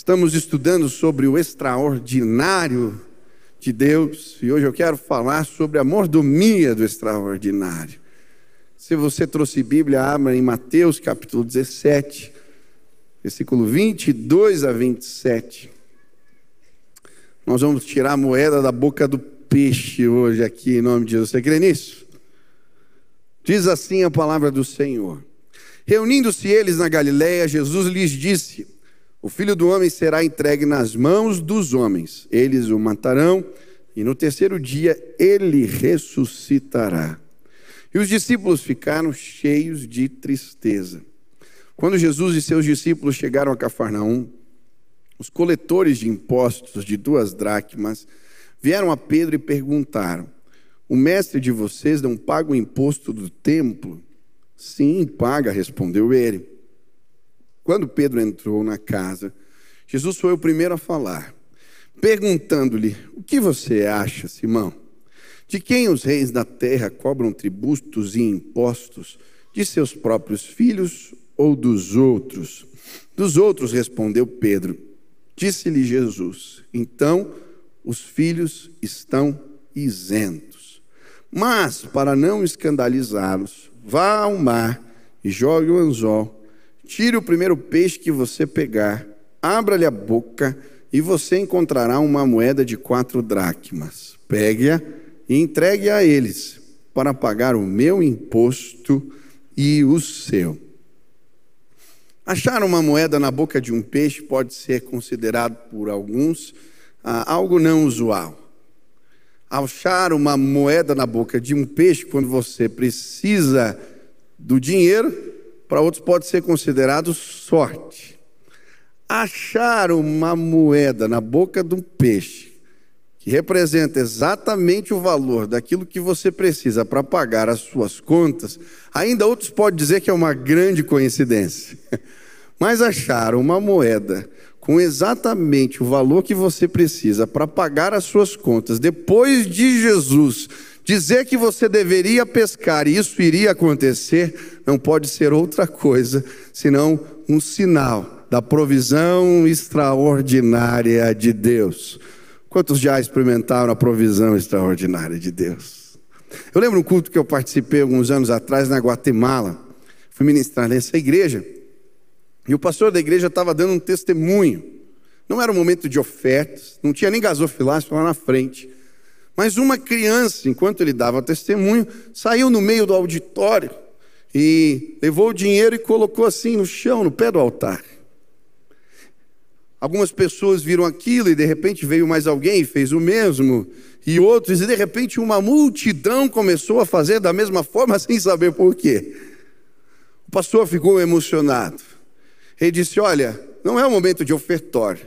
Estamos estudando sobre o extraordinário de Deus e hoje eu quero falar sobre a mordomia do extraordinário. Se você trouxe Bíblia, abra em Mateus capítulo 17, versículo 22 a 27. Nós vamos tirar a moeda da boca do peixe hoje aqui, em nome de Jesus. Você crê nisso? Diz assim a palavra do Senhor. Reunindo-se eles na Galiléia, Jesus lhes disse: O filho do homem será entregue nas mãos dos homens. Eles o matarão e no terceiro dia ele ressuscitará. E os discípulos ficaram cheios de tristeza. Quando Jesus e seus discípulos chegaram a Cafarnaum, os coletores de impostos de duas dracmas vieram a Pedro e perguntaram: O mestre de vocês não paga o imposto do templo? Sim, paga, respondeu ele. Quando Pedro entrou na casa, Jesus foi o primeiro a falar, perguntando-lhe: O que você acha, Simão? De quem os reis da terra cobram tributos e impostos? De seus próprios filhos ou dos outros? Dos outros, respondeu Pedro. Disse-lhe Jesus: Então os filhos estão isentos. Mas, para não escandalizá-los, vá ao mar e jogue o anzol, tire o primeiro peixe que você pegar, abra-lhe a boca e você encontrará uma moeda de quatro dracmas. Pegue-a e entregue a eles para pagar o meu imposto e o seu. Achar uma moeda na boca de um peixe pode ser considerado por alguns ah, algo não usual achar uma moeda na boca de um peixe quando você precisa do dinheiro, para outros pode ser considerado sorte. Achar uma moeda na boca de um peixe que representa exatamente o valor daquilo que você precisa para pagar as suas contas, ainda outros podem dizer que é uma grande coincidência. Mas achar uma moeda com exatamente o valor que você precisa para pagar as suas contas, depois de Jesus dizer que você deveria pescar e isso iria acontecer, não pode ser outra coisa senão um sinal da provisão extraordinária de Deus. Quantos já experimentaram a provisão extraordinária de Deus? Eu lembro um culto que eu participei alguns anos atrás na Guatemala. Fui ministrar nessa igreja. E o pastor da igreja estava dando um testemunho. Não era um momento de ofertas, não tinha nem gasofilácio lá na frente. Mas uma criança, enquanto ele dava testemunho, saiu no meio do auditório e levou o dinheiro e colocou assim no chão, no pé do altar. Algumas pessoas viram aquilo e de repente veio mais alguém e fez o mesmo, e outros, e de repente uma multidão começou a fazer da mesma forma sem saber por quê. O pastor ficou emocionado. Ele disse: Olha, não é o momento de ofertório.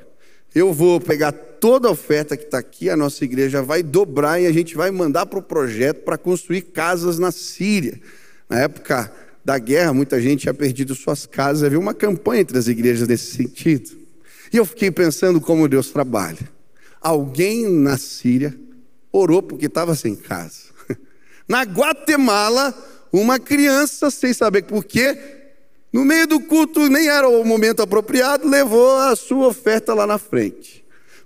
Eu vou pegar toda oferta que está aqui, a nossa igreja vai dobrar e a gente vai mandar para o projeto para construir casas na Síria. Na época da guerra, muita gente tinha perdido suas casas. Havia uma campanha entre as igrejas nesse sentido. E eu fiquei pensando como Deus trabalha. Alguém na Síria orou porque estava sem casa. Na Guatemala, uma criança, sem saber por quê, no meio do culto, nem era o momento apropriado, levou a sua oferta lá na frente.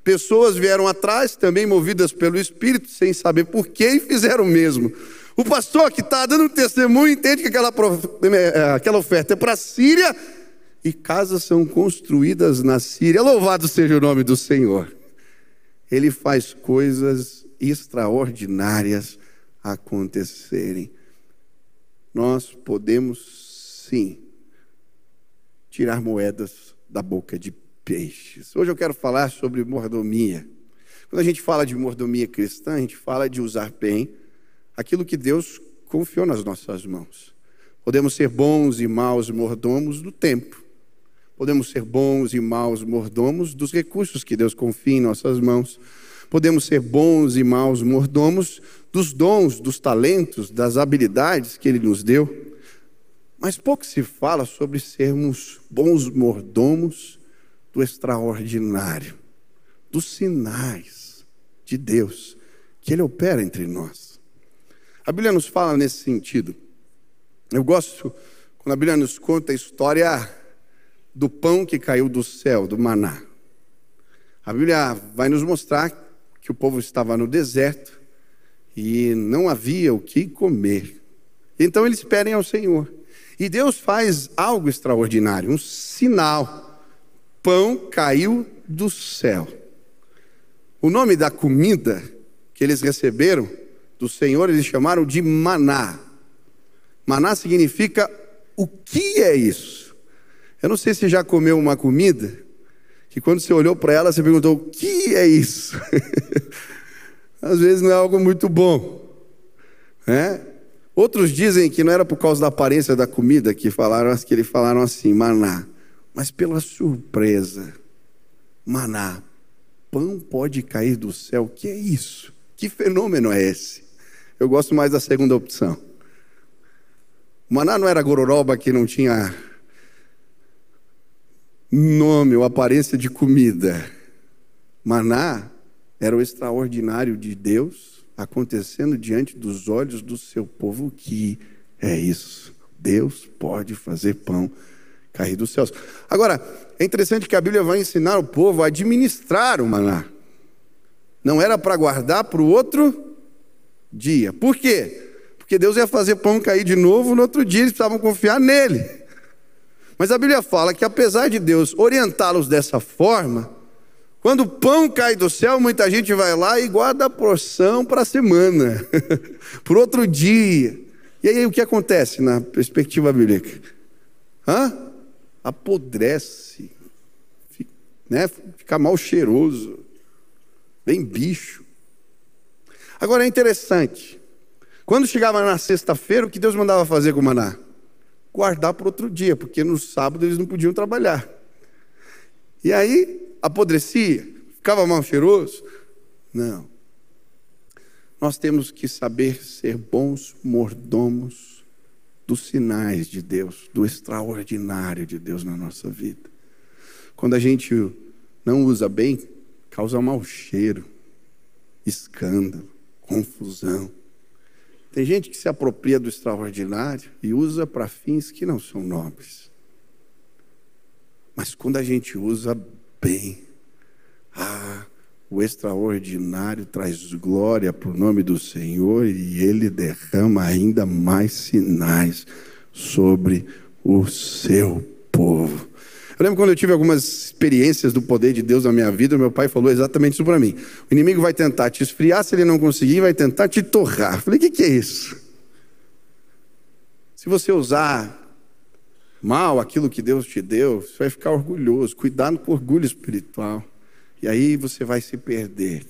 Pessoas vieram atrás, também movidas pelo Espírito, sem saber porquê, e fizeram o mesmo. O pastor que está dando testemunho entende que aquela, é, aquela oferta é para a Síria e casas são construídas na Síria. Louvado seja o nome do Senhor. Ele faz coisas extraordinárias acontecerem. Nós podemos sim tirar moedas da boca de peixes. Hoje eu quero falar sobre mordomia. Quando a gente fala de mordomia cristã, a gente fala de usar bem aquilo que Deus confiou nas nossas mãos. Podemos ser bons e maus mordomos do tempo. Podemos ser bons e maus mordomos dos recursos que Deus confia em nossas mãos. Podemos ser bons e maus mordomos dos dons, dos talentos, das habilidades que Ele nos deu. Mas pouco se fala sobre sermos bons mordomos do extraordinário, dos sinais de Deus que Ele opera entre nós. A Bíblia nos fala nesse sentido. Eu gosto quando a Bíblia nos conta a história do pão que caiu do céu, do maná. A Bíblia vai nos mostrar que o povo estava no deserto e não havia o que comer. Então eles pedem ao Senhor. E Deus faz algo extraordinário, um sinal. Pão caiu do céu. O nome da comida que eles receberam do Senhor, eles chamaram de maná. Maná significa o que é isso? Eu não sei se já comeu uma comida que quando você olhou para ela, você perguntou: o que é isso? Às vezes não é algo muito bom. Né? Outros dizem que não era por causa da aparência da comida que falaram, que eles falaram assim, maná, mas pela surpresa. Maná, pão pode cair do céu. Que é isso? Que fenômeno é esse? Eu gosto mais da segunda opção. maná não era gororoba que não tinha nome ou aparência de comida. Maná era o extraordinário de Deus acontecendo diante dos olhos do seu povo. Que é isso? Deus pode fazer pão cair dos céus. Agora, é interessante que a Bíblia vai ensinar o povo a administrar o maná. Não era para guardar para o outro dia. Por quê? Porque Deus ia fazer pão cair de novo no outro dia, eles precisavam confiar nele. Mas a Bíblia fala que apesar de Deus orientá-los dessa forma, quando o pão cai do céu, muita gente vai lá e guarda a porção para a semana, para outro dia. E aí o que acontece na perspectiva bíblica? Hã? Apodrece, fica, né? fica mal cheiroso, bem bicho. Agora é interessante, quando chegava na sexta-feira, o que Deus mandava fazer com o maná? Guardar para outro dia, porque no sábado eles não podiam trabalhar. E aí apodrecia, ficava mal cheiroso? Não. Nós temos que saber ser bons mordomos dos sinais de Deus, do extraordinário de Deus na nossa vida. Quando a gente não usa bem, causa mau cheiro, escândalo, confusão. Tem gente que se apropria do extraordinário e usa para fins que não são nobres. Mas quando a gente usa bem. Ah, o extraordinário traz glória para o nome do Senhor e ele derrama ainda mais sinais sobre o seu povo. Eu lembro quando eu tive algumas experiências do poder de Deus na minha vida, meu pai falou exatamente isso para mim. O inimigo vai tentar te esfriar, se ele não conseguir, vai tentar te torrar. Eu falei, o que, que é isso? Se você usar mal aquilo que Deus te deu, você vai ficar orgulhoso. Cuidado com o orgulho espiritual. E aí você vai se perder.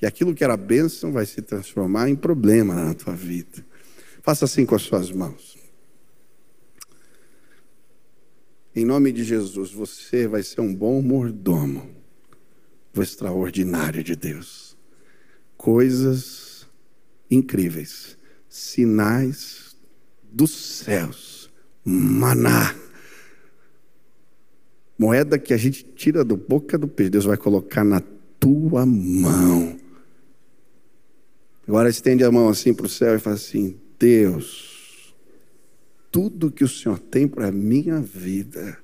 E aquilo que era bênção vai se transformar em problema na tua vida. Faça assim com as suas mãos. Em nome de Jesus, você vai ser um bom mordomo do extraordinário de Deus. Coisas incríveis, sinais dos céus maná. Moeda que a gente tira do boca do peixe, Deus vai colocar na tua mão. Agora estende a mão assim para o céu e fala assim: Deus, tudo que o Senhor tem para a minha vida,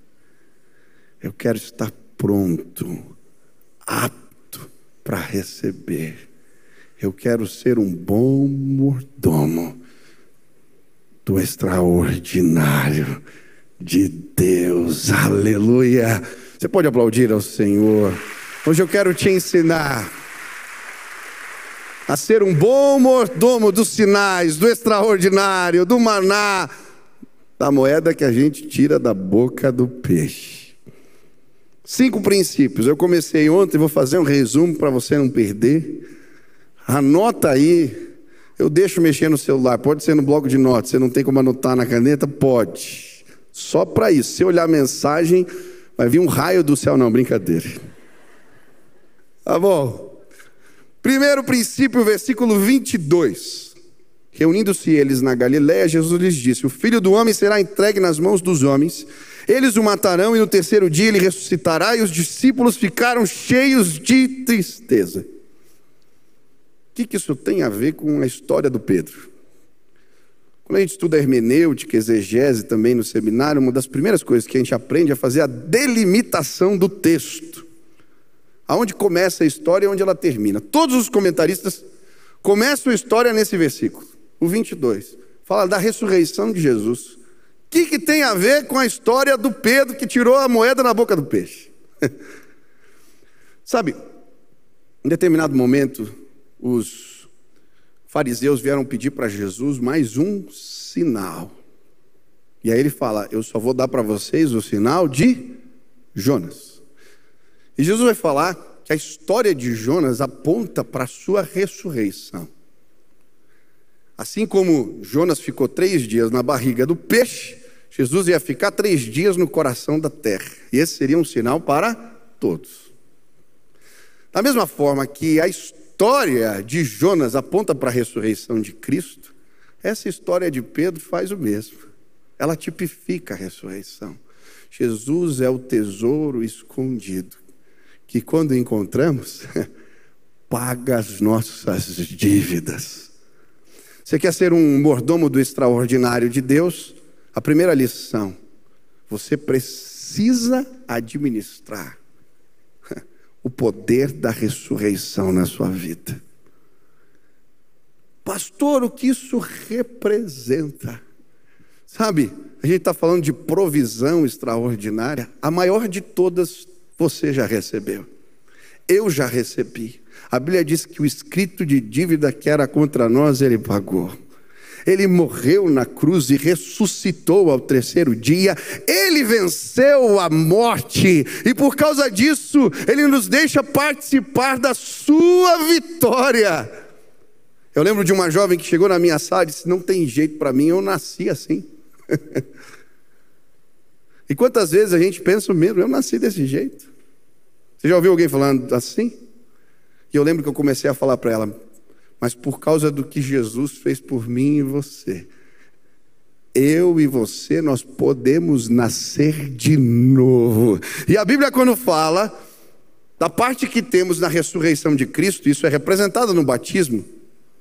eu quero estar pronto, apto para receber. Eu quero ser um bom mordomo do extraordinário de Deus. Aleluia. Você pode aplaudir ao Senhor. Hoje eu quero te ensinar a ser um bom mordomo dos sinais, do extraordinário, do maná, da moeda que a gente tira da boca do peixe. Cinco princípios. Eu comecei ontem, vou fazer um resumo para você não perder. Anota aí eu deixo mexer no celular, pode ser no bloco de notas, você não tem como anotar na caneta? Pode. Só para isso. Se olhar a mensagem, vai vir um raio do céu, não, brincadeira. Tá bom. Primeiro princípio, versículo 22. Reunindo-se eles na Galiléia, Jesus lhes disse: O filho do homem será entregue nas mãos dos homens, eles o matarão e no terceiro dia ele ressuscitará. E os discípulos ficaram cheios de tristeza que, que isso tem a ver com a história do Pedro? Quando a gente estuda hermenêutica, exegese também no seminário, uma das primeiras coisas que a gente aprende é fazer a delimitação do texto. aonde começa a história e onde ela termina. Todos os comentaristas começam a história nesse versículo, o 22. Fala da ressurreição de Jesus. O que, que tem a ver com a história do Pedro que tirou a moeda na boca do peixe? Sabe, em determinado momento, os fariseus vieram pedir para Jesus mais um sinal. E aí ele fala: Eu só vou dar para vocês o sinal de Jonas. E Jesus vai falar que a história de Jonas aponta para a sua ressurreição. Assim como Jonas ficou três dias na barriga do peixe, Jesus ia ficar três dias no coração da terra. E esse seria um sinal para todos. Da mesma forma que a história de Jonas aponta para a ressurreição de Cristo, essa história de Pedro faz o mesmo. Ela tipifica a ressurreição. Jesus é o tesouro escondido, que quando encontramos, paga as nossas dívidas. Você quer ser um mordomo do extraordinário de Deus? A primeira lição: você precisa administrar o poder da ressurreição na sua vida. Pastor, o que isso representa? Sabe, a gente está falando de provisão extraordinária, a maior de todas você já recebeu. Eu já recebi. A Bíblia diz que o escrito de dívida que era contra nós, ele pagou. Ele morreu na cruz e ressuscitou ao terceiro dia. Ele venceu a morte e por causa disso, ele nos deixa participar da sua vitória. Eu lembro de uma jovem que chegou na minha sala e disse: Não tem jeito para mim, eu nasci assim. e quantas vezes a gente pensa mesmo, eu nasci desse jeito. Você já ouviu alguém falando assim? E eu lembro que eu comecei a falar para ela, mas por causa do que Jesus fez por mim e você, eu e você, nós podemos nascer de novo. E a Bíblia, quando fala da parte que temos na ressurreição de Cristo, isso é representado no batismo.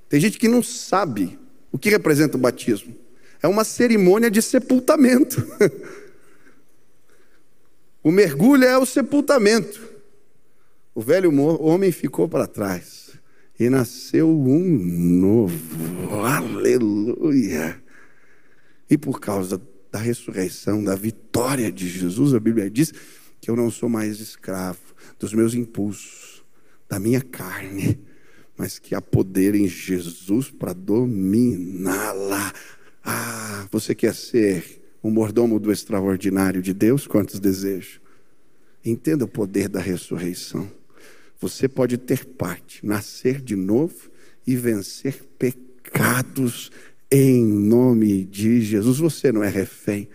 Tem gente que não sabe o que representa o batismo. É uma cerimônia de sepultamento. o mergulho é o sepultamento. O velho homem ficou para trás e nasceu um novo. Aleluia! E por causa da ressurreição, da vitória de Jesus, a Bíblia diz que eu não sou mais escravo dos meus impulsos, da minha carne, mas que há poder em Jesus para dominá-la. Ah, você quer ser um mordomo do extraordinário de Deus? Quantos desejos? Entenda o poder da ressurreição. Você pode ter parte, nascer de novo e vencer pecados em nome de Jesus. Você não é refém.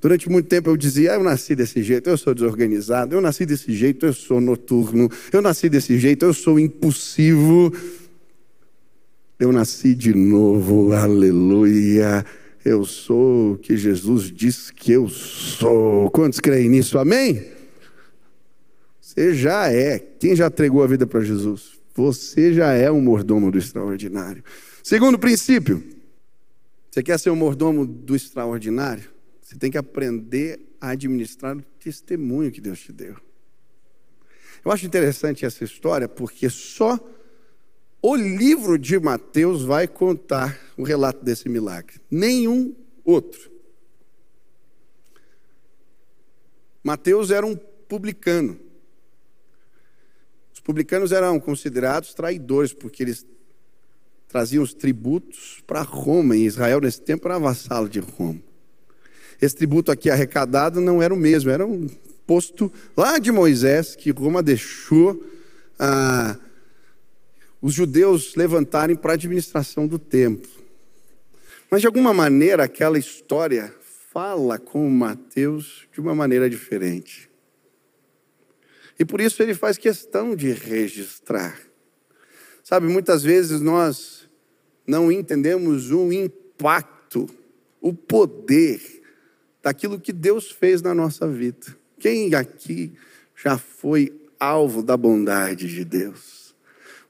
Durante muito tempo eu dizia, ah, eu nasci desse jeito, eu sou desorganizado, eu nasci desse jeito, eu sou noturno, eu nasci desse jeito, eu sou impulsivo. Eu nasci de novo, aleluia. Eu sou o que Jesus diz que eu sou. Quantos creem nisso? Amém? Você já é. Quem já entregou a vida para Jesus? Você já é um mordomo do extraordinário. Segundo princípio, você quer ser um mordomo do extraordinário? Você tem que aprender a administrar o testemunho que Deus te deu. Eu acho interessante essa história porque só o livro de Mateus vai contar o relato desse milagre, nenhum outro. Mateus era um publicano. Os publicanos eram considerados traidores, porque eles traziam os tributos para Roma, e Israel nesse tempo era vassalo de Roma. Esse tributo aqui arrecadado não era o mesmo, era um posto lá de Moisés, que Roma deixou. Ah, os judeus levantarem para a administração do templo. Mas de alguma maneira aquela história fala com Mateus de uma maneira diferente. E por isso ele faz questão de registrar. Sabe, muitas vezes nós não entendemos o impacto, o poder daquilo que Deus fez na nossa vida. Quem aqui já foi alvo da bondade de Deus?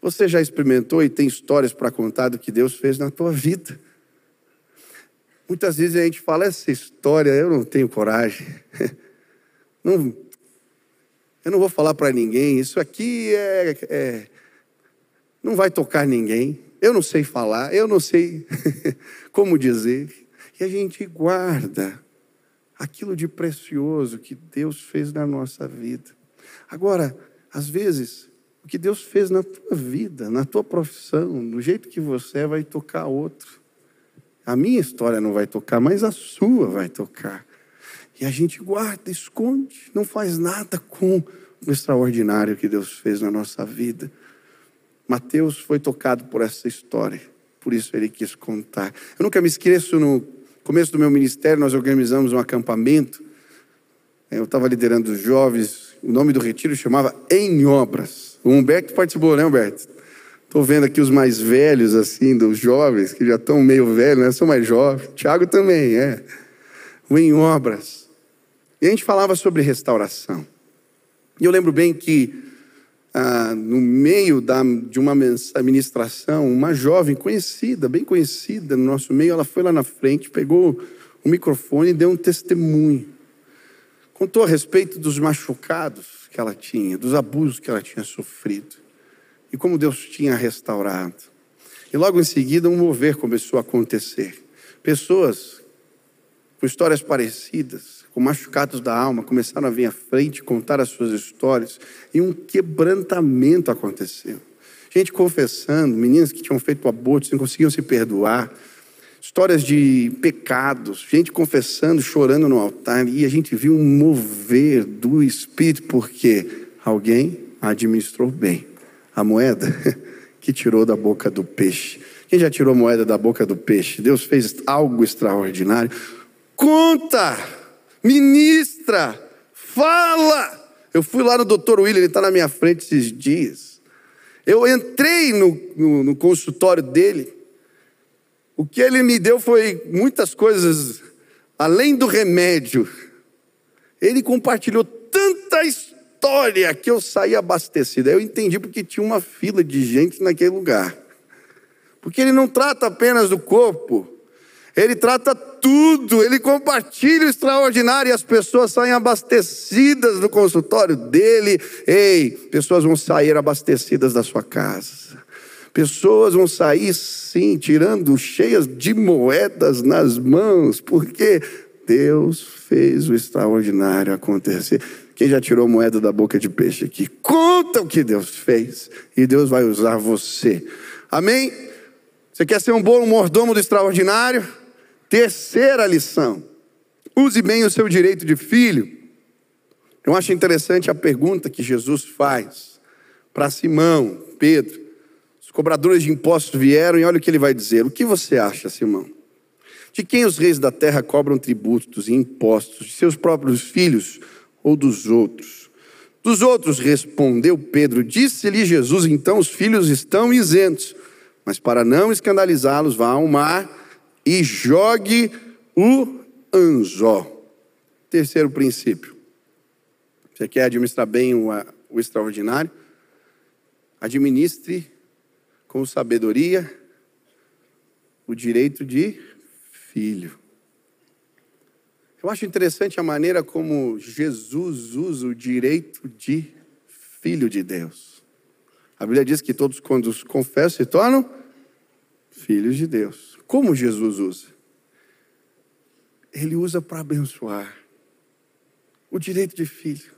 Você já experimentou e tem histórias para contar do que Deus fez na tua vida? Muitas vezes a gente fala essa história, eu não tenho coragem. Não, Eu não vou falar para ninguém, isso aqui é, é, não vai tocar ninguém. Eu não sei falar, eu não sei como dizer. E a gente guarda aquilo de precioso que Deus fez na nossa vida. Agora, às vezes, o que Deus fez na tua vida, na tua profissão, no jeito que você é, vai tocar outro. A minha história não vai tocar, mas a sua vai tocar. E a gente guarda, esconde, não faz nada com o extraordinário que Deus fez na nossa vida. Mateus foi tocado por essa história, por isso ele quis contar. Eu nunca me esqueço, no começo do meu ministério, nós organizamos um acampamento. Eu estava liderando os jovens, o nome do retiro chamava Em Obras. O Humberto participou, né, Humberto? Estou vendo aqui os mais velhos, assim, dos jovens, que já estão meio velhos, né? Sou mais jovem. Tiago também, é. O Em Obras. E a gente falava sobre restauração. E eu lembro bem que, ah, no meio da, de uma ministração, uma jovem conhecida, bem conhecida no nosso meio, ela foi lá na frente, pegou o microfone e deu um testemunho. Contou a respeito dos machucados que ela tinha, dos abusos que ela tinha sofrido e como Deus tinha restaurado. E logo em seguida, um mover começou a acontecer. Pessoas com histórias parecidas, com machucados da alma, começaram a vir à frente, contar as suas histórias, e um quebrantamento aconteceu. Gente confessando, meninas que tinham feito aborto, não conseguiam se perdoar, histórias de pecados, gente confessando, chorando no altar, e a gente viu um mover do Espírito, porque alguém administrou bem a moeda que tirou da boca do peixe. Quem já tirou moeda da boca do peixe? Deus fez algo extraordinário. Conta, ministra, fala. Eu fui lá no doutor William, ele está na minha frente esses dias. Eu entrei no, no, no consultório dele. O que ele me deu foi muitas coisas além do remédio. Ele compartilhou tanta história que eu saí abastecido. Eu entendi porque tinha uma fila de gente naquele lugar. Porque ele não trata apenas do corpo, ele trata tudo, ele compartilha o extraordinário e as pessoas saem abastecidas do consultório dele. Ei, pessoas vão sair abastecidas da sua casa. Pessoas vão sair, sim, tirando cheias de moedas nas mãos, porque Deus fez o extraordinário acontecer. Quem já tirou moeda da boca de peixe aqui? Conta o que Deus fez e Deus vai usar você. Amém? Você quer ser um bom mordomo do extraordinário? Terceira lição: use bem o seu direito de filho. Eu acho interessante a pergunta que Jesus faz para Simão, Pedro. Os cobradores de impostos vieram e olha o que ele vai dizer. O que você acha, Simão? De quem os reis da terra cobram tributos e impostos? De seus próprios filhos ou dos outros? Dos outros, respondeu Pedro. Disse-lhe Jesus: então os filhos estão isentos, mas para não escandalizá-los, vá ao mar e jogue o anzol. Terceiro princípio. Você quer administrar bem o, o extraordinário? Administre com sabedoria o direito de filho. Eu acho interessante a maneira como Jesus usa o direito de filho de Deus. A Bíblia diz que todos, quando os confessam, se tornam filhos de Deus. Como Jesus usa? Ele usa para abençoar o direito de filho.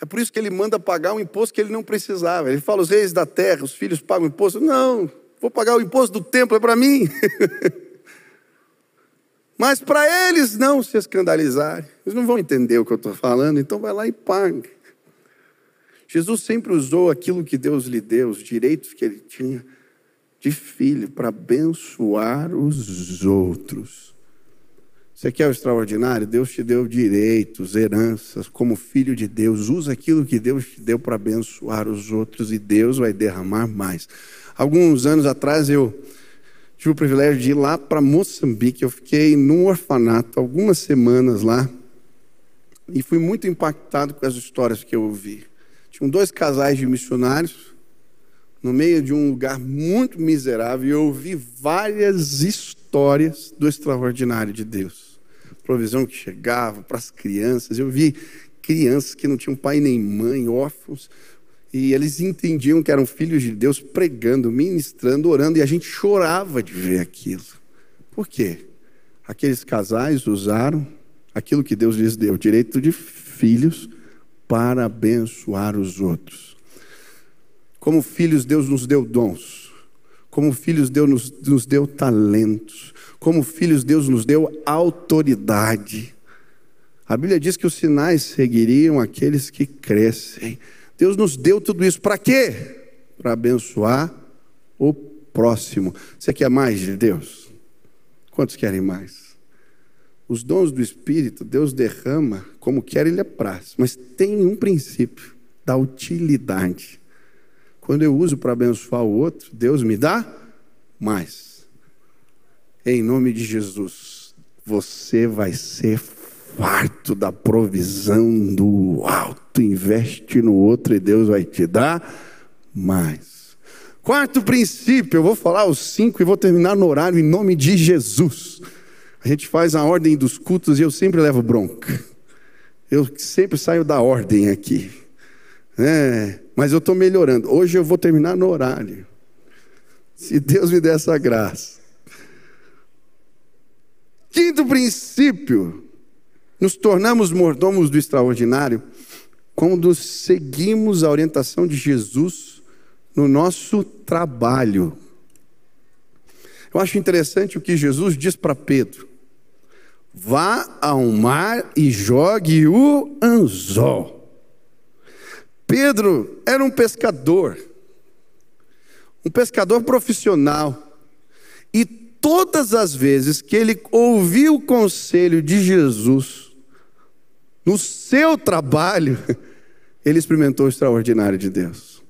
É por isso que ele manda pagar um imposto que ele não precisava. Ele fala: os reis da terra, os filhos pagam imposto. Não, vou pagar o imposto do templo, é para mim. Mas para eles não se escandalizarem, eles não vão entender o que eu estou falando, então vai lá e paga. Jesus sempre usou aquilo que Deus lhe deu, os direitos que ele tinha de filho, para abençoar os outros. Você quer o extraordinário? Deus te deu direitos, heranças, como filho de Deus. Usa aquilo que Deus te deu para abençoar os outros e Deus vai derramar mais. Alguns anos atrás eu tive o privilégio de ir lá para Moçambique. Eu fiquei num orfanato algumas semanas lá e fui muito impactado com as histórias que eu ouvi. Tinham dois casais de missionários no meio de um lugar muito miserável eu ouvi várias histórias do extraordinário de Deus. Provisão que chegava para as crianças. Eu vi crianças que não tinham pai nem mãe, órfãos, e eles entendiam que eram filhos de Deus pregando, ministrando, orando, e a gente chorava de ver aquilo. Por quê? Aqueles casais usaram aquilo que Deus lhes deu, o direito de filhos, para abençoar os outros. Como filhos, Deus nos deu dons. Como filhos, Deus nos, nos deu talentos. Como filhos, Deus nos deu autoridade. A Bíblia diz que os sinais seguiriam aqueles que crescem. Deus nos deu tudo isso para quê? Para abençoar o próximo. Você quer mais de Deus? Quantos querem mais? Os dons do Espírito, Deus derrama como quer Ele apraz, mas tem um princípio da utilidade. Quando eu uso para abençoar o outro, Deus me dá mais. Em nome de Jesus, você vai ser farto da provisão do alto, investe no outro e Deus vai te dar mais. Quarto princípio, eu vou falar os cinco e vou terminar no horário em nome de Jesus. A gente faz a ordem dos cultos e eu sempre levo bronca. Eu sempre saio da ordem aqui. É, mas eu estou melhorando. Hoje eu vou terminar no horário. Se Deus me der essa graça. Quinto princípio, nos tornamos mordomos do extraordinário quando seguimos a orientação de Jesus no nosso trabalho. Eu acho interessante o que Jesus diz para Pedro: vá ao mar e jogue o anzol. Pedro era um pescador, um pescador profissional, e todas as vezes que ele ouviu o conselho de Jesus, no seu trabalho, ele experimentou o extraordinário de Deus.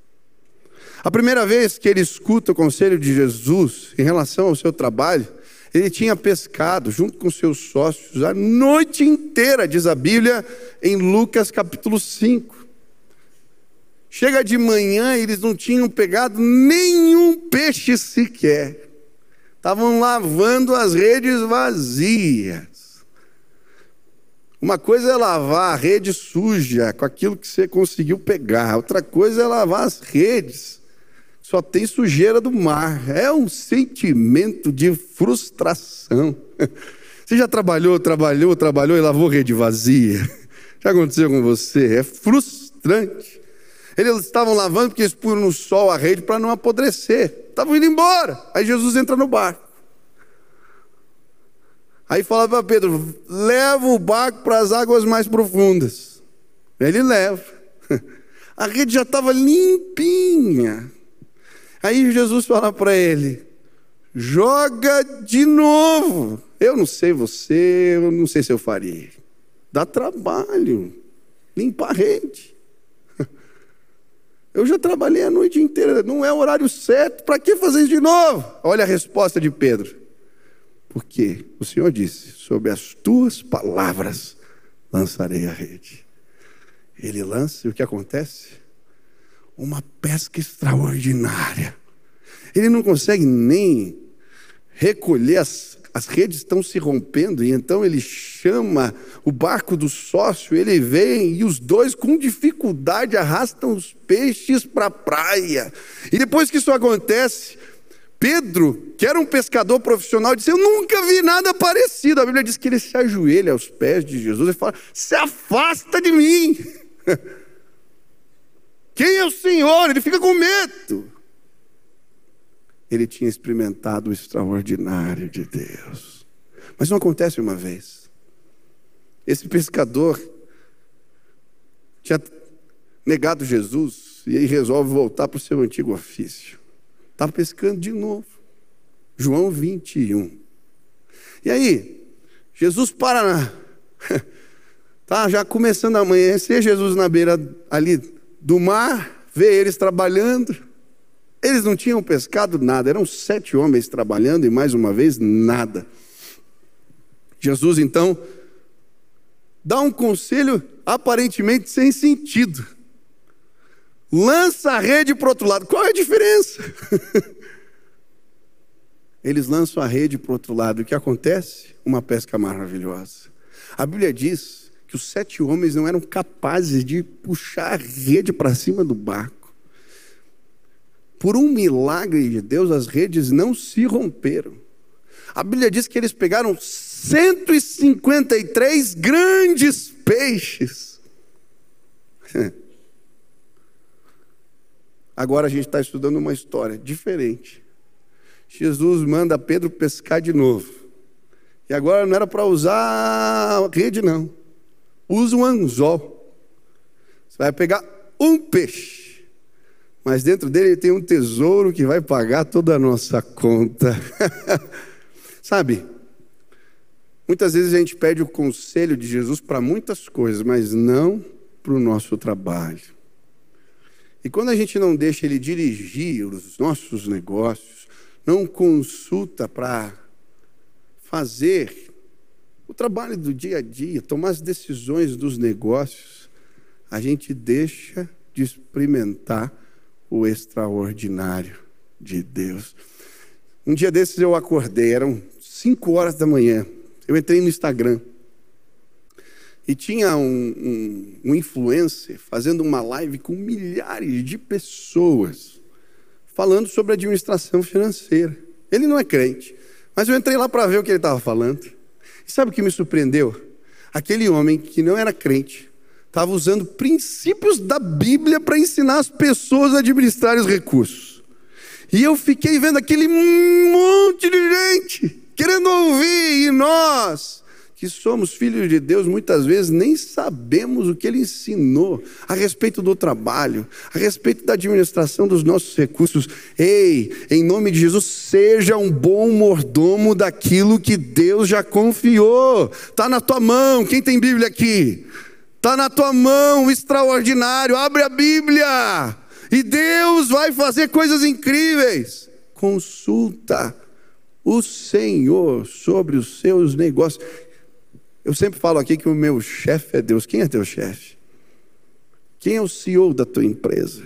A primeira vez que ele escuta o conselho de Jesus em relação ao seu trabalho, ele tinha pescado junto com seus sócios a noite inteira, diz a Bíblia, em Lucas capítulo 5. Chega de manhã, eles não tinham pegado nenhum peixe sequer. Estavam lavando as redes vazias. Uma coisa é lavar a rede suja com aquilo que você conseguiu pegar, outra coisa é lavar as redes. Só tem sujeira do mar. É um sentimento de frustração. Você já trabalhou, trabalhou, trabalhou e lavou rede vazia? Já aconteceu com você? É frustrante. Eles estavam lavando porque eles puseram no sol a rede para não apodrecer. Estavam indo embora. Aí Jesus entra no barco. Aí fala para Pedro: leva o barco para as águas mais profundas. Ele leva. A rede já estava limpinha. Aí Jesus fala para ele: joga de novo. Eu não sei você, eu não sei se eu faria. Dá trabalho. Limpa a rede. Eu já trabalhei a noite inteira, não é o horário certo, para que fazer isso de novo? Olha a resposta de Pedro. Porque o Senhor disse: Sob as tuas palavras lançarei a rede. Ele lança e o que acontece? Uma pesca extraordinária. Ele não consegue nem recolher as, as redes estão se rompendo, e então ele chama o barco do sócio, ele vem, e os dois, com dificuldade, arrastam os peixes para a praia. E depois que isso acontece, Pedro, que era um pescador profissional, disse: Eu nunca vi nada parecido. A Bíblia diz que ele se ajoelha aos pés de Jesus e fala: Se afasta de mim. Quem é o Senhor? Ele fica com medo. Ele tinha experimentado o extraordinário de Deus. Mas não acontece uma vez. Esse pescador tinha negado Jesus e aí resolve voltar para o seu antigo ofício. Estava pescando de novo. João 21. E aí, Jesus para na. Tá já começando a amanhecer, Jesus na beira ali do mar, vê eles trabalhando. Eles não tinham pescado nada, eram sete homens trabalhando e mais uma vez nada. Jesus então dá um conselho aparentemente sem sentido lança a rede para o outro lado. Qual é a diferença? Eles lançam a rede para o outro lado. O que acontece? Uma pesca maravilhosa. A Bíblia diz que os sete homens não eram capazes de puxar a rede para cima do barco. Por um milagre de Deus, as redes não se romperam. A Bíblia diz que eles pegaram 153 grandes peixes. Agora a gente está estudando uma história diferente. Jesus manda Pedro pescar de novo. E agora não era para usar rede, não. Usa um anzol. Você vai pegar um peixe. Mas dentro dele tem um tesouro que vai pagar toda a nossa conta. Sabe? Muitas vezes a gente pede o conselho de Jesus para muitas coisas, mas não para o nosso trabalho. E quando a gente não deixa ele dirigir os nossos negócios, não consulta para fazer o trabalho do dia a dia, tomar as decisões dos negócios, a gente deixa de experimentar o extraordinário de Deus. Um dia desses eu acordei, eram 5 horas da manhã. Eu entrei no Instagram. E tinha um, um, um influencer fazendo uma live com milhares de pessoas falando sobre administração financeira. Ele não é crente, mas eu entrei lá para ver o que ele estava falando. E sabe o que me surpreendeu? Aquele homem que não era crente estava usando princípios da Bíblia para ensinar as pessoas a administrar os recursos. E eu fiquei vendo aquele monte de gente querendo ouvir, e nós que somos filhos de Deus, muitas vezes nem sabemos o que ele ensinou a respeito do trabalho, a respeito da administração dos nossos recursos. Ei, em nome de Jesus, seja um bom mordomo daquilo que Deus já confiou. Está na tua mão. Quem tem Bíblia aqui? Está na tua mão, extraordinário. Abre a Bíblia e Deus vai fazer coisas incríveis. Consulta o Senhor sobre os seus negócios. Eu sempre falo aqui que o meu chefe é Deus. Quem é teu chefe? Quem é o CEO da tua empresa?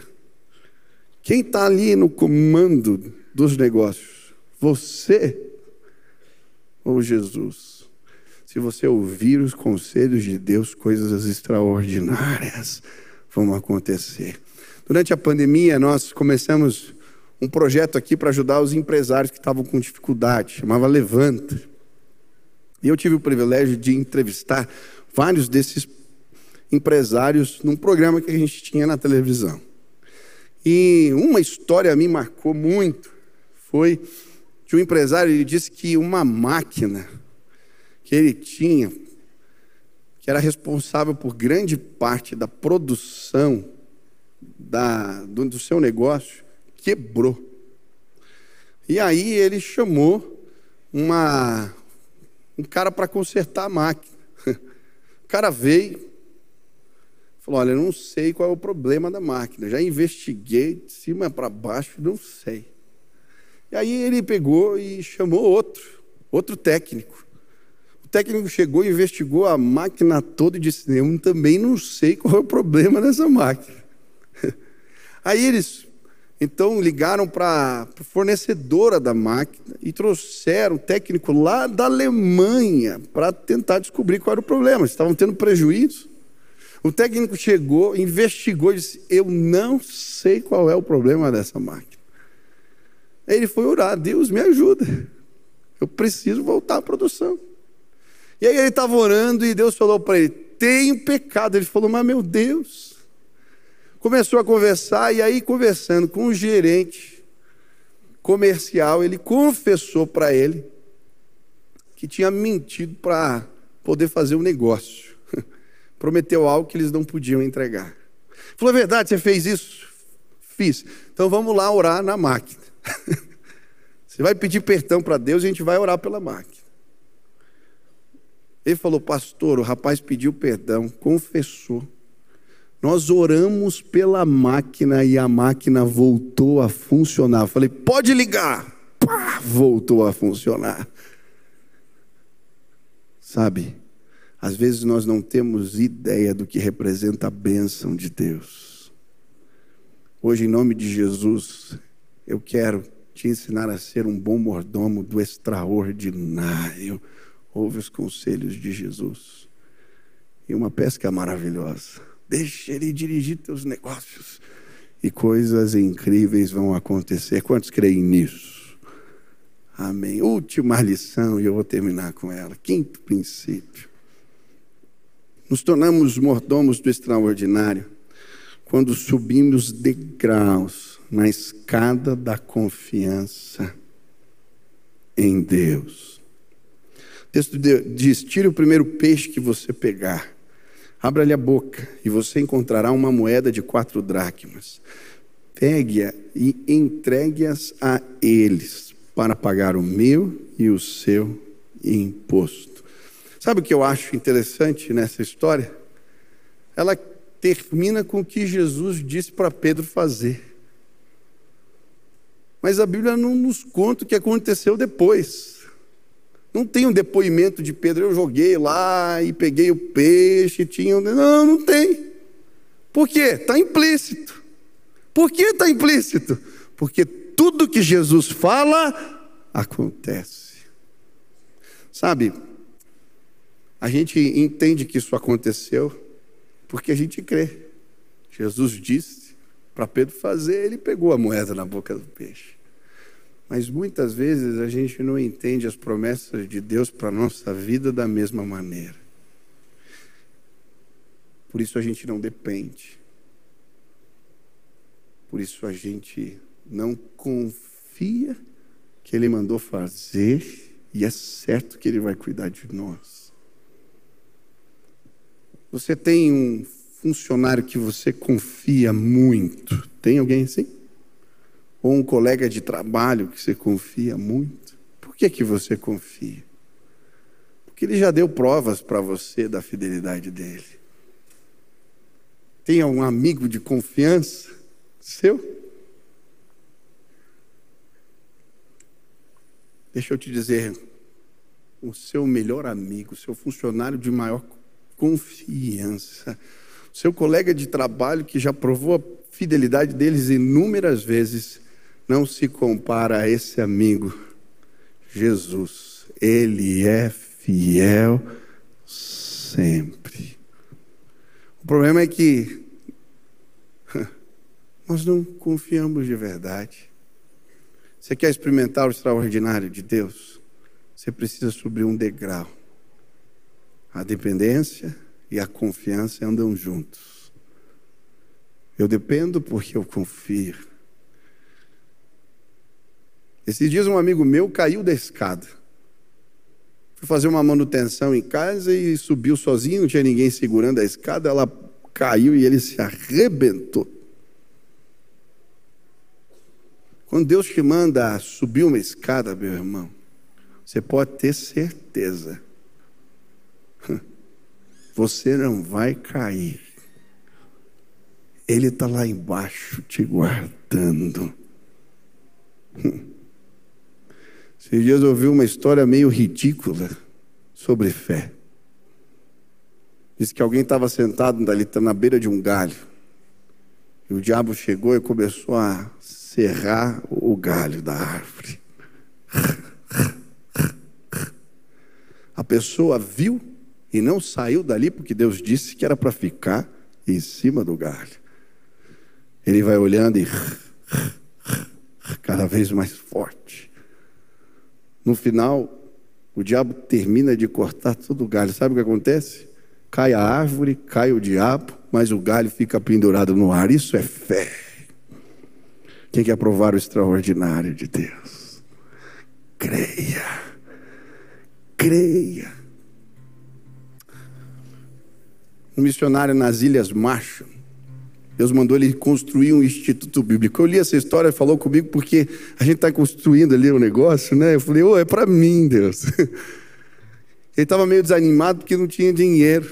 Quem está ali no comando dos negócios? Você ou Jesus? Se você ouvir os conselhos de Deus, coisas extraordinárias vão acontecer. Durante a pandemia, nós começamos um projeto aqui para ajudar os empresários que estavam com dificuldade, chamava Levanta. E eu tive o privilégio de entrevistar vários desses empresários num programa que a gente tinha na televisão. E uma história me marcou muito. Foi de um empresário, ele disse que uma máquina que ele tinha, que era responsável por grande parte da produção da, do, do seu negócio, quebrou. E aí ele chamou uma, um cara para consertar a máquina. O cara veio, falou: Olha, eu não sei qual é o problema da máquina, já investiguei de cima para baixo, não sei. E aí ele pegou e chamou outro, outro técnico. O técnico chegou, investigou a máquina toda e disse: Eu também não sei qual é o problema dessa máquina. Aí eles então ligaram para a fornecedora da máquina e trouxeram um técnico lá da Alemanha para tentar descobrir qual era o problema. Estavam tendo prejuízo. O técnico chegou, investigou e disse: Eu não sei qual é o problema dessa máquina. Ele foi orar: Deus me ajuda. Eu preciso voltar à produção. E aí ele estava orando e Deus falou para ele: Tenho pecado. Ele falou: Mas meu Deus. Começou a conversar e aí, conversando com o gerente comercial, ele confessou para ele que tinha mentido para poder fazer o um negócio. Prometeu algo que eles não podiam entregar. Falou: é verdade, você fez isso? Fiz. Então vamos lá orar na máquina. Você vai pedir perdão para Deus e a gente vai orar pela máquina. Ele falou, pastor, o rapaz pediu perdão, confessou. Nós oramos pela máquina e a máquina voltou a funcionar. Falei, pode ligar. Pá, voltou a funcionar. Sabe, às vezes nós não temos ideia do que representa a bênção de Deus. Hoje, em nome de Jesus, eu quero te ensinar a ser um bom mordomo do extraordinário. Ouve os conselhos de Jesus. e uma pesca maravilhosa. Deixa ele dirigir teus negócios e coisas incríveis vão acontecer. Quantos creem nisso? Amém. Última lição e eu vou terminar com ela. Quinto princípio. Nos tornamos mordomos do extraordinário quando subimos degraus na escada da confiança em Deus. O texto diz: tire o primeiro peixe que você pegar, abra-lhe a boca e você encontrará uma moeda de quatro dracmas. Pegue-a e entregue-as a eles para pagar o meu e o seu imposto. Sabe o que eu acho interessante nessa história? Ela termina com o que Jesus disse para Pedro fazer. Mas a Bíblia não nos conta o que aconteceu depois. Não tem um depoimento de Pedro, eu joguei lá e peguei o peixe, tinha. Não, não tem. Por quê? Está implícito. Por que está implícito? Porque tudo que Jesus fala acontece. Sabe, a gente entende que isso aconteceu porque a gente crê. Jesus disse para Pedro fazer, ele pegou a moeda na boca do peixe. Mas muitas vezes a gente não entende as promessas de Deus para a nossa vida da mesma maneira. Por isso a gente não depende. Por isso a gente não confia que Ele mandou fazer e é certo que Ele vai cuidar de nós. Você tem um funcionário que você confia muito? Tem alguém assim? Ou um colega de trabalho que você confia muito. Por que, que você confia? Porque ele já deu provas para você da fidelidade dele. Tem um amigo de confiança seu? Deixa eu te dizer, o seu melhor amigo, o seu funcionário de maior confiança, o seu colega de trabalho que já provou a fidelidade deles inúmeras vezes, não se compara a esse amigo, Jesus. Ele é fiel sempre. O problema é que nós não confiamos de verdade. Você quer experimentar o extraordinário de Deus? Você precisa subir um degrau. A dependência e a confiança andam juntos. Eu dependo porque eu confio. Esses dias um amigo meu caiu da escada. Fui fazer uma manutenção em casa e subiu sozinho, não tinha ninguém segurando a escada, ela caiu e ele se arrebentou. Quando Deus te manda subir uma escada, meu irmão, você pode ter certeza. Você não vai cair. Ele está lá embaixo te guardando. Esses dias eu ouvi uma história meio ridícula sobre fé. Diz que alguém estava sentado ali na beira de um galho. E o diabo chegou e começou a serrar o galho da árvore. A pessoa viu e não saiu dali porque Deus disse que era para ficar em cima do galho. Ele vai olhando e cada vez mais forte. No final, o diabo termina de cortar todo o galho. Sabe o que acontece? Cai a árvore, cai o diabo, mas o galho fica pendurado no ar. Isso é fé. Quem quer provar o extraordinário de Deus? Creia. Creia. Um missionário nas Ilhas Marshall Deus mandou ele construir um instituto bíblico. Eu li essa história, falou comigo, porque a gente está construindo ali um negócio, né? Eu falei, oh, é para mim, Deus. Ele estava meio desanimado porque não tinha dinheiro.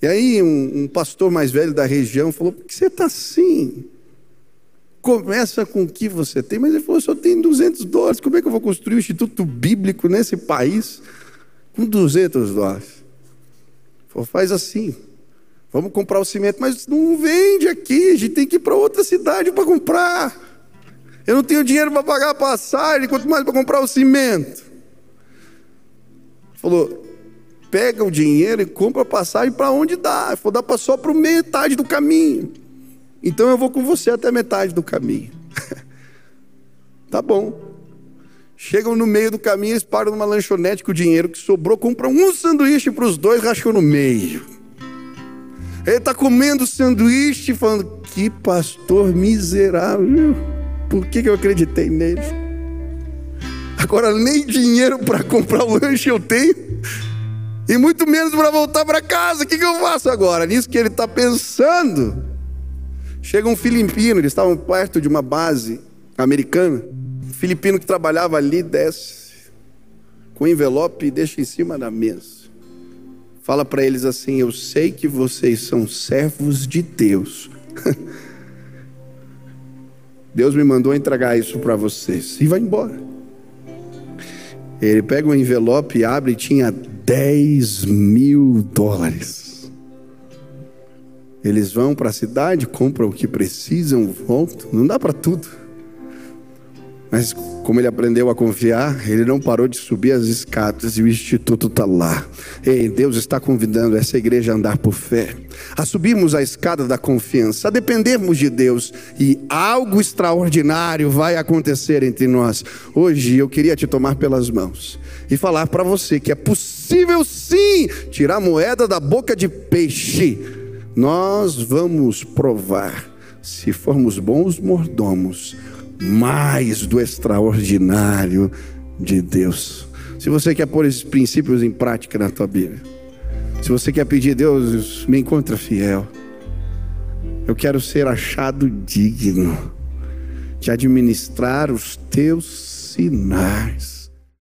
E aí um, um pastor mais velho da região falou, por que você está assim? Começa com o que você tem. Mas ele falou, só tem 200 dólares, como é que eu vou construir um instituto bíblico nesse país com 200 dólares? Ele falou, faz assim, Vamos comprar o cimento, mas não vende aqui, a gente tem que ir para outra cidade para comprar. Eu não tenho dinheiro para pagar a passagem, quanto mais para comprar o cimento. Falou, pega o dinheiro e compra passagem para onde dá. Vou dar para só para metade do caminho. Então eu vou com você até metade do caminho. tá bom. Chegam no meio do caminho, eles param numa lanchonete com o dinheiro que sobrou, compram um sanduíche para os dois, racham no meio. Ele está comendo sanduíche, falando: Que pastor miserável, por que, que eu acreditei nele? Agora nem dinheiro para comprar o lanche eu tenho, e muito menos para voltar para casa. O que, que eu faço agora? Nisso que ele está pensando. Chega um filipino, eles estavam perto de uma base americana. Um filipino que trabalhava ali desce com envelope e deixa em cima da mesa. Fala para eles assim: Eu sei que vocês são servos de Deus. Deus me mandou entregar isso para vocês. E vai embora. Ele pega um envelope, abre e tinha 10 mil dólares. Eles vão para a cidade, compram o que precisam, voltam. Não dá para tudo. Mas como ele aprendeu a confiar, ele não parou de subir as escadas e o instituto está lá. Ei, Deus está convidando essa igreja a andar por fé, a subirmos a escada da confiança, a dependermos de Deus e algo extraordinário vai acontecer entre nós. Hoje eu queria te tomar pelas mãos e falar para você que é possível sim tirar moeda da boca de peixe nós vamos provar, se formos bons mordomos, mais do extraordinário de Deus. Se você quer pôr esses princípios em prática na tua Bíblia, se você quer pedir, Deus, me encontra fiel. Eu quero ser achado digno de administrar os teus sinais